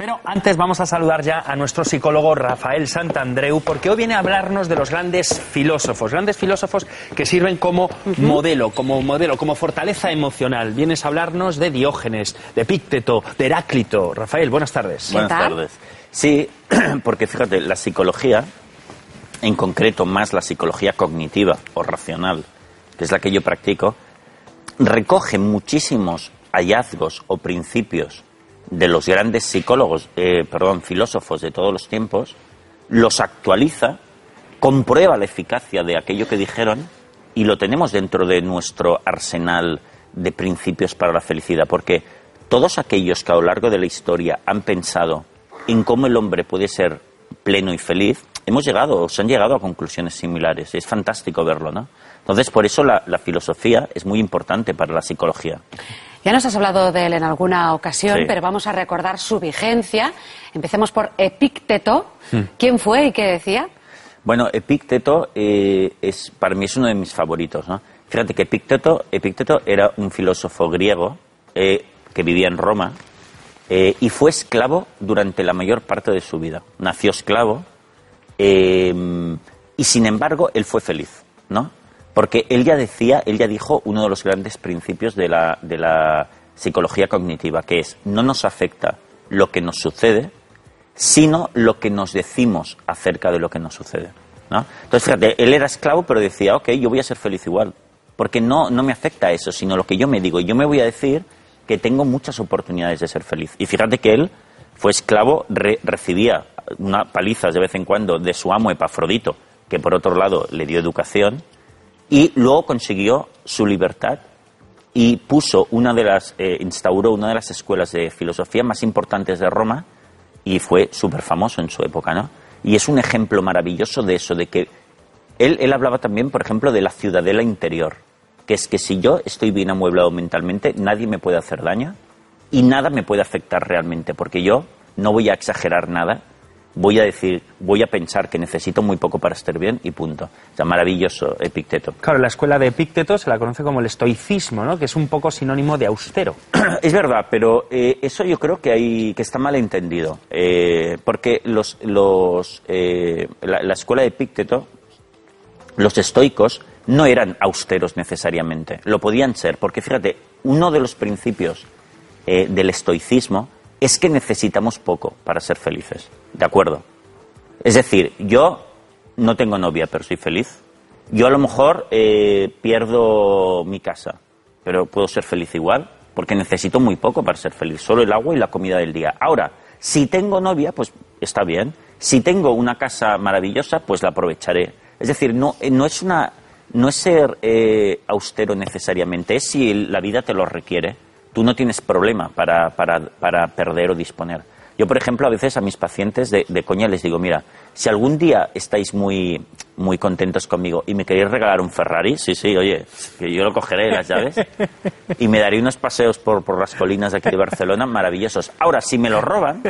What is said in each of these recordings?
Pero antes vamos a saludar ya a nuestro psicólogo Rafael Santandreu, porque hoy viene a hablarnos de los grandes filósofos, grandes filósofos que sirven como modelo, como modelo, como fortaleza emocional. Vienes a hablarnos de Diógenes, de Epícteto, de Heráclito. Rafael, buenas tardes. Buenas tardes. Sí, porque fíjate, la psicología, en concreto más la psicología cognitiva o racional, que es la que yo practico, recoge muchísimos hallazgos o principios de los grandes psicólogos, eh, perdón, filósofos de todos los tiempos, los actualiza, comprueba la eficacia de aquello que dijeron y lo tenemos dentro de nuestro arsenal de principios para la felicidad, porque todos aquellos que a lo largo de la historia han pensado en cómo el hombre puede ser pleno y feliz, hemos llegado, o se han llegado a conclusiones similares. Es fantástico verlo, ¿no? Entonces, por eso la filosofía es muy importante para la psicología. Ya nos has hablado de él en alguna ocasión, pero vamos a recordar su vigencia. Empecemos por Epícteto. Hmm. ¿Quién fue y qué decía? Bueno, Epícteto eh, es, para mí es uno de mis favoritos. ¿no? Fíjate que Epícteto, Epícteto era un filósofo griego eh, que vivía en Roma eh, y fue esclavo durante la mayor parte de su vida. Nació esclavo y sin embargo él fue feliz, ¿no? Porque él ya decía, él ya dijo uno de los grandes principios de la, de la psicología cognitiva, que es no nos afecta lo que nos sucede, sino lo que nos decimos acerca de lo que nos sucede. ¿no? Entonces, fíjate, él era esclavo, pero decía, ok, yo voy a ser feliz igual, porque no, no me afecta eso, sino lo que yo me digo. Yo me voy a decir que tengo muchas oportunidades de ser feliz. Y fíjate que él fue esclavo, recibía una palizas de vez en cuando de su amo Epafrodito, que por otro lado le dio educación, y luego consiguió su libertad y puso una de las, eh, instauró una de las escuelas de filosofía más importantes de Roma y fue súper famoso en su época, ¿no? Y es un ejemplo maravilloso de eso, de que él, él hablaba también, por ejemplo, de la ciudadela interior, que es que si yo estoy bien amueblado mentalmente, nadie me puede hacer daño y nada me puede afectar realmente, porque yo no voy a exagerar nada voy a decir, voy a pensar que necesito muy poco para estar bien y punto. O sea, maravilloso Epicteto. Claro, la escuela de Epicteto se la conoce como el estoicismo, ¿no? Que es un poco sinónimo de austero. es verdad, pero eh, eso yo creo que hay que está mal entendido, eh, porque los, los eh, la, la, escuela de Epicteto, los estoicos no eran austeros necesariamente, lo podían ser, porque fíjate, uno de los principios del estoicismo es que necesitamos poco para ser felices. ¿De acuerdo? Es decir, yo no tengo novia, pero soy feliz. Yo a lo mejor eh, pierdo mi casa, pero puedo ser feliz igual, porque necesito muy poco para ser feliz, solo el agua y la comida del día. Ahora, si tengo novia, pues está bien. Si tengo una casa maravillosa, pues la aprovecharé. Es decir, no, eh, no es una no es ser eh, austero necesariamente, es si la vida te lo requiere tú no tienes problema para, para, para perder o disponer. Yo, por ejemplo, a veces a mis pacientes de, coña les digo, mira, si algún día estáis muy, muy contentos conmigo y me queréis regalar un Ferrari, sí, sí, oye, yo lo cogeré las llaves y me daré unos paseos por, por las colinas de aquí de Barcelona maravillosos. Ahora, si me lo roban,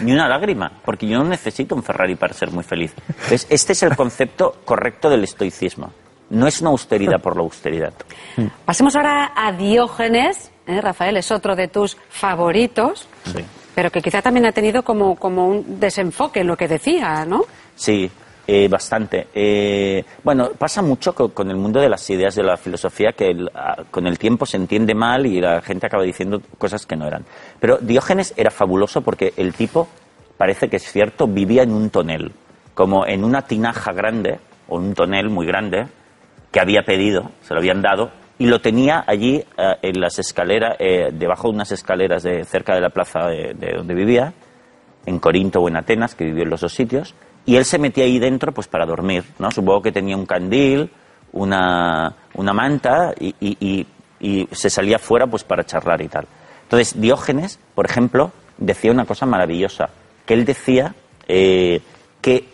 ni una lágrima, porque yo no necesito un Ferrari para ser muy feliz. este es el concepto correcto del estoicismo. No es una austeridad por la austeridad. Pasemos ahora a Diógenes, ¿eh? Rafael, es otro de tus favoritos, pero que quizá también ha tenido como, como un desenfoque en lo que decía, ¿no? Sí, eh, bastante. Eh, bueno, pasa mucho con, el mundo de las ideas de la filosofía que con el tiempo se entiende mal y la gente acaba diciendo cosas que no eran. Pero Diógenes era fabuloso porque el tipo, parece que es cierto, vivía en un tonel, como en una tinaja grande, o un tonel muy grande, que había pedido, se lo habían dado, y lo tenía allí eh, en las escaleras, eh, debajo de unas escaleras de, cerca de la plaza de, donde vivía, en Corinto o en Atenas, que vivió en los dos sitios, y él se metía ahí dentro pues para dormir, ¿no? Supongo que tenía un candil, una, una manta y, y, y, se salía fuera pues para charlar y tal. Entonces Diógenes, por ejemplo, decía una cosa maravillosa, que él decía eh, que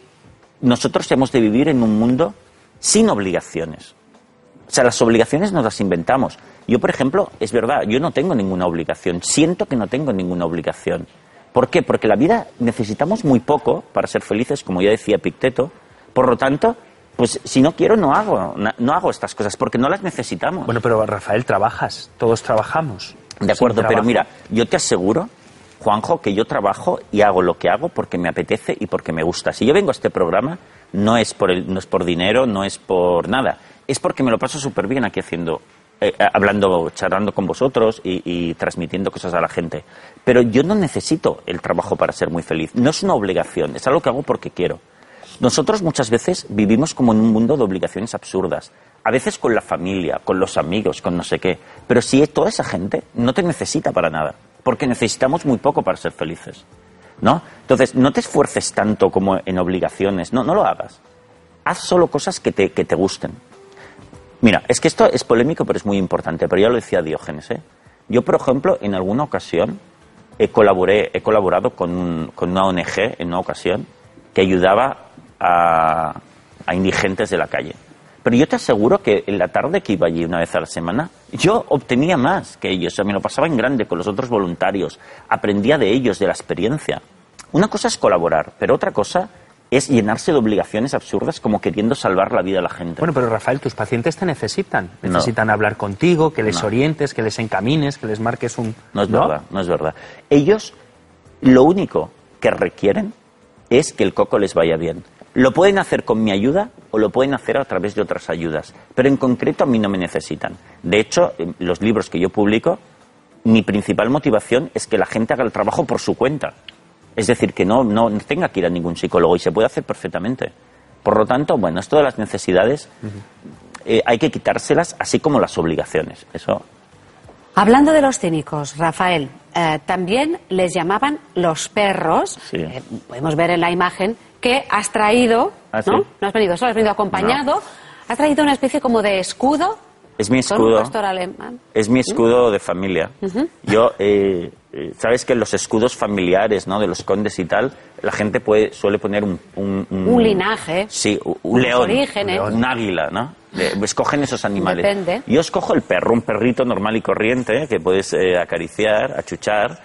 nosotros hemos de vivir en un mundo sin obligaciones. O sea, las obligaciones nos las inventamos. Yo, por ejemplo, es verdad, yo no tengo ninguna obligación. Siento que no tengo ninguna obligación. ¿Por qué? Porque la vida necesitamos muy poco para ser felices, como ya decía Picteto. Por lo tanto, pues si no quiero, no hago, no hago estas cosas, porque no las necesitamos. Bueno, pero Rafael, trabajas, todos trabajamos. De acuerdo, pero mira, yo te aseguro Juanjo, que yo trabajo y hago lo que hago porque me apetece y porque me gusta. Si yo vengo a este programa, no es por, el, no es por dinero, no es por nada. Es porque me lo paso súper bien aquí haciendo, eh, hablando, charlando con vosotros y, transmitiendo cosas a la gente. Pero yo no necesito el trabajo para ser muy feliz. No es una obligación, es algo que hago porque quiero. Nosotros muchas veces vivimos como en un mundo de obligaciones absurdas. A veces con la familia, con los amigos, con no sé qué. Pero si toda esa gente no te necesita para nada, porque necesitamos muy poco para ser felices. ¿No? Entonces, no te esfuerces tanto como en obligaciones, no, no lo hagas. Haz solo cosas que te, que te gusten. Mira, es que esto es polémico, pero es muy importante, pero ya lo decía Diógenes. ¿eh? Yo, por ejemplo, en alguna ocasión he, colaboré, he colaborado con, un- con una ONG en una ocasión que ayudaba a, a indigentes de la calle. Pero yo te aseguro que en la tarde que iba allí una vez a la semana, yo obtenía más que ellos. O sea, me lo pasaba en grande con los otros voluntarios. Aprendía de ellos, de la experiencia. Una cosa es colaborar, pero otra cosa es llenarse de obligaciones absurdas como queriendo salvar la vida a la gente. Bueno, pero Rafael, tus pacientes te necesitan. No. Necesitan hablar contigo, que les No. orientes, que les encamines, que les marques un... No es verdad, no es verdad. Ellos lo único que requieren es que el coco les vaya bien. Lo pueden hacer con mi ayuda o lo pueden hacer a través de otras ayudas, pero en concreto a mí no me necesitan. De hecho, en los libros que yo publico, mi principal motivación es que la gente haga el trabajo por su cuenta. Es decir, que no, no tenga que ir a ningún psicólogo y se puede hacer perfectamente. Por lo tanto, bueno, esto de las necesidades eh, hay que quitárselas así como las obligaciones. Eso Hablando de los cínicos, Rafael, eh, también les llamaban los perros. Sí. Eh, podemos ver en la imagen que has traído, Ah, ¿no? sí. No has venido solo, has venido acompañado. Has traído una especie como de escudo. es mi Con un escudo. pastor alemán. Es mi escudo de familia. Yo, sabes que en los escudos familiares, ¿no? De los condes y tal, la gente puede, suele poner un... Un, Un linaje. Sí, un, un león. orígenes. Un águila, ¿no? Escogen esos animales. Depende. Yo escojo el perro, un perrito normal y corriente que puedes eh, acariciar, achuchar.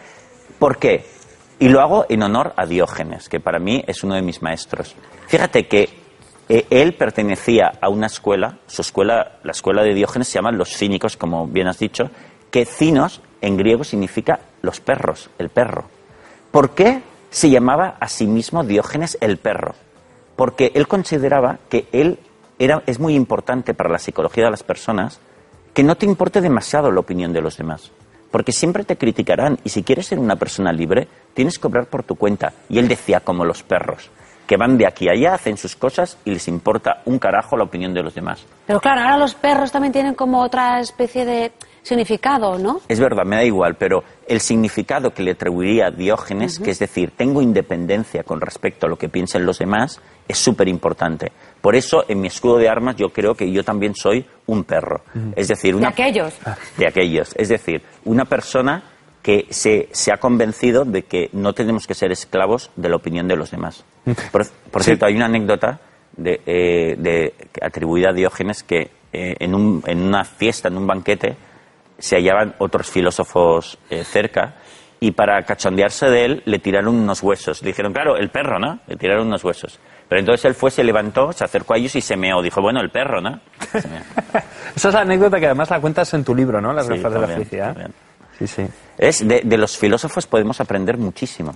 ¿Por qué? Y lo hago en honor a Diógenes, que para mí es uno de mis maestros. Fíjate que eh, él pertenecía a una escuela, su escuela, la escuela de Diógenes se llaman los cínicos, como bien has dicho, que cinos en griego significa los perros, el perro. ¿Por qué se llamaba a sí mismo Diógenes el perro? Porque él consideraba que él era, es muy importante para la psicología de las personas que no te importe demasiado la opinión de los demás. Porque siempre te criticarán y si quieres ser una persona libre, tienes que obrar por tu cuenta. Y él decía como los perros, que van de aquí a allá, hacen sus cosas y les importa un carajo la opinión de los demás. Pero claro, ahora los perros también tienen como otra especie de significado, ¿no? Es verdad, me da igual, pero el significado que le atribuiría a Diógenes, que es decir, tengo independencia con respecto a lo que piensen los demás, es súper importante. Por eso, en mi escudo de armas, yo creo que yo también soy un perro. Es decir, De una aquellos. de aquellos. Es decir, una persona que se, se ha convencido de que no tenemos que ser esclavos de la opinión de los demás. Por, por Sí. cierto, hay una anécdota de, eh, de- atribuida a Diógenes que eh, en, un- en una fiesta, en un banquete, se hallaban otros filósofos eh, cerca y para cachondearse de él le tiraron unos huesos. Le dijeron, claro, el perro, ¿no? Le tiraron unos huesos. Pero entonces él fue, se levantó, se acercó a ellos y se meó. Dijo, bueno, el perro, ¿no? Esa es la anécdota que además la cuentas en tu libro, ¿no? Las Sí, gafas de la también, felicidad. también. Sí, sí. Es de, de los filósofos podemos aprender muchísimo.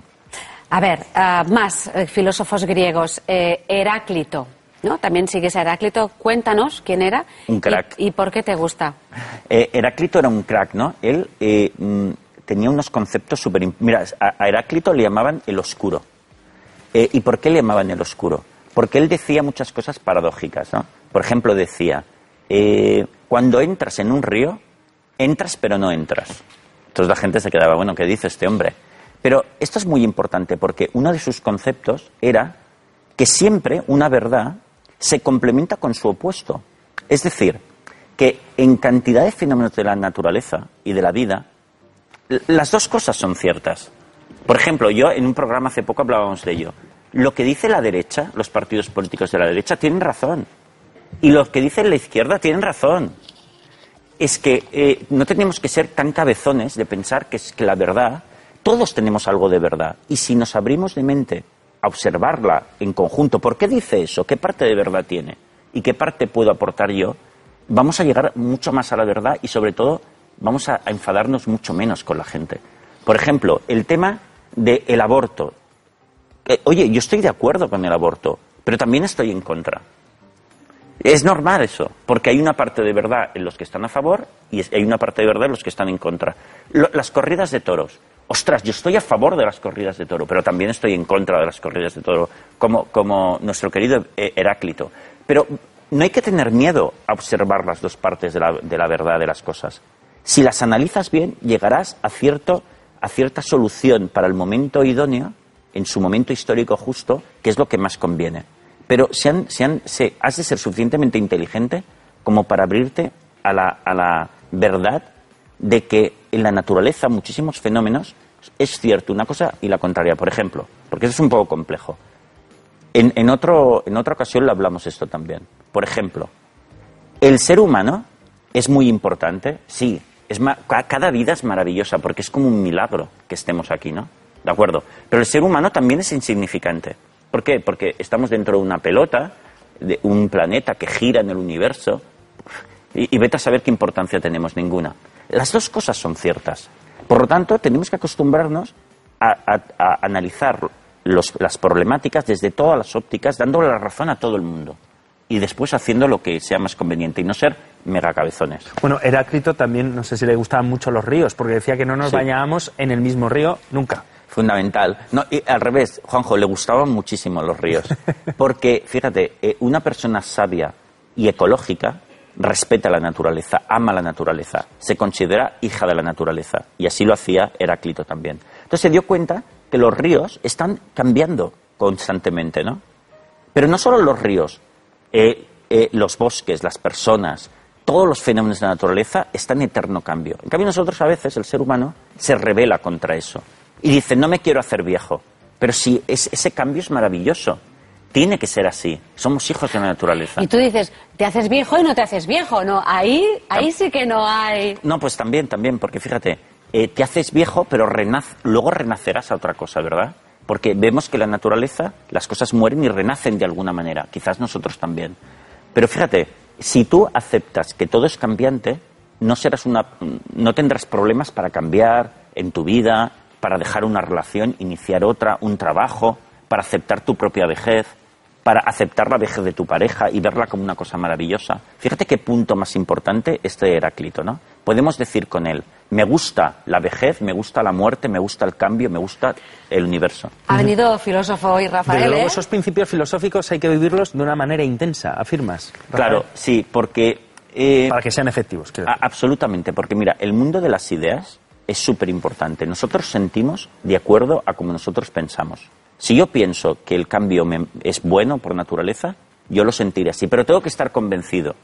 A ver, ah, más eh, filósofos griegos. Eh, Heráclito, ¿no? También sigues a Heráclito. Cuéntanos quién era. Un y- crack. Y, por qué te gusta. Eh, Heráclito era un crack, ¿no? Él eh, mm, tenía unos conceptos súper... Mira, a, Heráclito le llamaban el oscuro. Eh, ¿Y por qué le llamaban el oscuro? Porque él decía muchas cosas paradójicas, ¿no? Por ejemplo, decía, cuando entras en un río, entras pero no entras. Entonces la gente se quedaba, bueno, ¿qué dice este hombre? Pero esto es muy importante porque uno de sus conceptos era que siempre una verdad se complementa con su opuesto. Es decir, que en cantidad de fenómenos de la naturaleza y de la vida, las dos cosas son ciertas. Por ejemplo, yo en un programa hace poco hablábamos de ello. Lo que dice la derecha, los partidos políticos de la derecha, tienen razón. Y los que dicen la izquierda tienen razón. Es que eh, no tenemos que ser tan cabezones de pensar que es que la verdad, todos tenemos algo de verdad. Y si nos abrimos de mente a observarla en conjunto, ¿por qué dice eso? ¿Qué parte de verdad tiene? ¿Y qué parte puedo aportar yo? Vamos a llegar mucho más a la verdad y sobre todo vamos a, enfadarnos mucho menos con la gente. Por ejemplo, el tema del aborto. Eh, oye, yo estoy de acuerdo con el aborto, pero también estoy en contra. Es normal eso, porque hay una parte de verdad en los que están a favor y hay una parte de verdad en los que están en contra. las corridas de toros. Ostras, yo estoy a favor de las corridas de toro, pero también estoy en contra de las corridas de toro, como, como nuestro querido eh, Heráclito. Pero no hay que tener miedo a observar las dos partes de la, de la verdad de las cosas. Si las analizas bien, llegarás a, cierto, a cierta solución para el momento idóneo, en su momento histórico justo, que es lo que más conviene. Pero se has de ser suficientemente inteligente como para abrirte a la, a la verdad de que en la naturaleza muchísimos fenómenos es cierto una cosa y la contraria. Por ejemplo, porque eso es un poco complejo. En, en, otro, en otra ocasión le hablamos esto también. Por ejemplo, el ser humano es muy importante, sí. Es cada vida es maravillosa porque es como un milagro que estemos aquí, ¿no? ¿De acuerdo? Pero el ser humano también es insignificante. ¿Por qué? Porque estamos dentro de una pelota, de un planeta que gira en el universo, y, vete a saber qué importancia tenemos ninguna. Las dos cosas son ciertas. Por lo tanto, tenemos que acostumbrarnos a, analizar las problemáticas desde todas las ópticas, dándole la razón a todo el mundo. Y después haciendo lo que sea más conveniente y no ser megacabezones. Bueno, Heráclito también, no sé si le gustaban mucho los ríos, porque decía que no nos bañábamos en el mismo río nunca fundamental. No, y al revés, Juanjo, le gustaban muchísimo los ríos. Porque, fíjate, eh, una persona sabia y ecológica respeta la naturaleza, ama la naturaleza, se considera hija de la naturaleza. Y así lo hacía Heráclito también. Entonces se dio cuenta que los ríos están cambiando constantemente, ¿no? Pero no solo los ríos, eh, eh, los bosques, las personas, todos los fenómenos de la naturaleza están en eterno cambio. En cambio nosotros a veces, el ser humano, se revela contra eso y dice, no me quiero hacer viejo. Pero si ese cambio es maravilloso. Tiene que ser así. Somos hijos de la naturaleza. Y tú dices, te haces viejo y no te haces viejo. No, ahí, ahí sí que no hay. No, pues también, también, porque fíjate, eh, te haces viejo, pero luego renacerás a otra cosa, ¿verdad? Porque vemos que la naturaleza, las cosas mueren y renacen de alguna manera. Quizás nosotros también. Pero fíjate, si tú aceptas que todo es cambiante, no serás una, no tendrás problemas para cambiar en tu vida, para dejar una relación, iniciar otra, un trabajo, para aceptar tu propia vejez, para aceptar la vejez de tu pareja y verla como una cosa maravillosa. Fíjate qué punto más importante este de Heráclito, ¿no? Podemos decir con él, me gusta la vejez, me gusta la muerte, me gusta el cambio, me gusta el universo. Ha venido filósofo hoy, Rafael. Pero luego ¿eh? esos principios filosóficos hay que vivirlos de una manera intensa, afirmas. Claro, sí, porque... Eh, para que sean efectivos. absolutamente, porque mira, el mundo de las ideas es súper importante. Nosotros sentimos de acuerdo a como nosotros pensamos. Si yo pienso que el cambio es bueno por naturaleza, yo lo sentiré así, pero tengo que estar convencido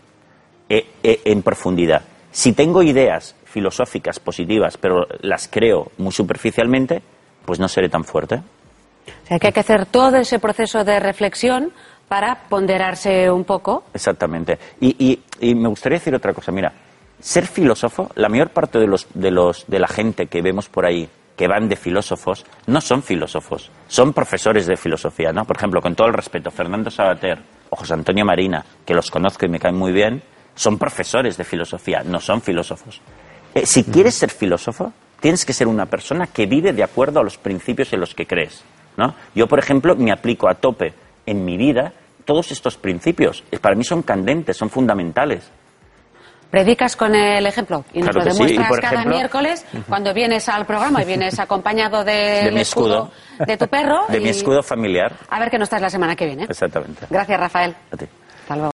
eh, eh, en profundidad. Si tengo ideas filosóficas positivas, pero las creo muy superficialmente, pues no seré tan fuerte. O sea, que hay que hacer todo ese proceso de reflexión para ponderarse un poco. Exactamente. y me gustaría decir otra cosa. Mira, ser filósofo, la mayor parte de, los, de, los, de la gente que vemos por ahí que van de filósofos no son filósofos, son profesores de filosofía, ¿no? Por ejemplo, con todo el respeto, Fernando Sabater o José Antonio Marina, que los conozco y me caen muy bien, son profesores de filosofía, no son filósofos. Eh, si quieres ser filósofo, tienes que ser una persona que vive de acuerdo a los principios en los que crees, ¿no? Yo, por ejemplo, me aplico a tope en mi vida todos estos principios. Para mí son candentes, son fundamentales predicas con el ejemplo y nos lo demuestras cada miércoles cuando vienes al programa y vienes acompañado de, mi escudo, de tu perro. De mi escudo familiar. A ver qué nos traes la semana que viene. Exactamente. Gracias, Rafael. A ti.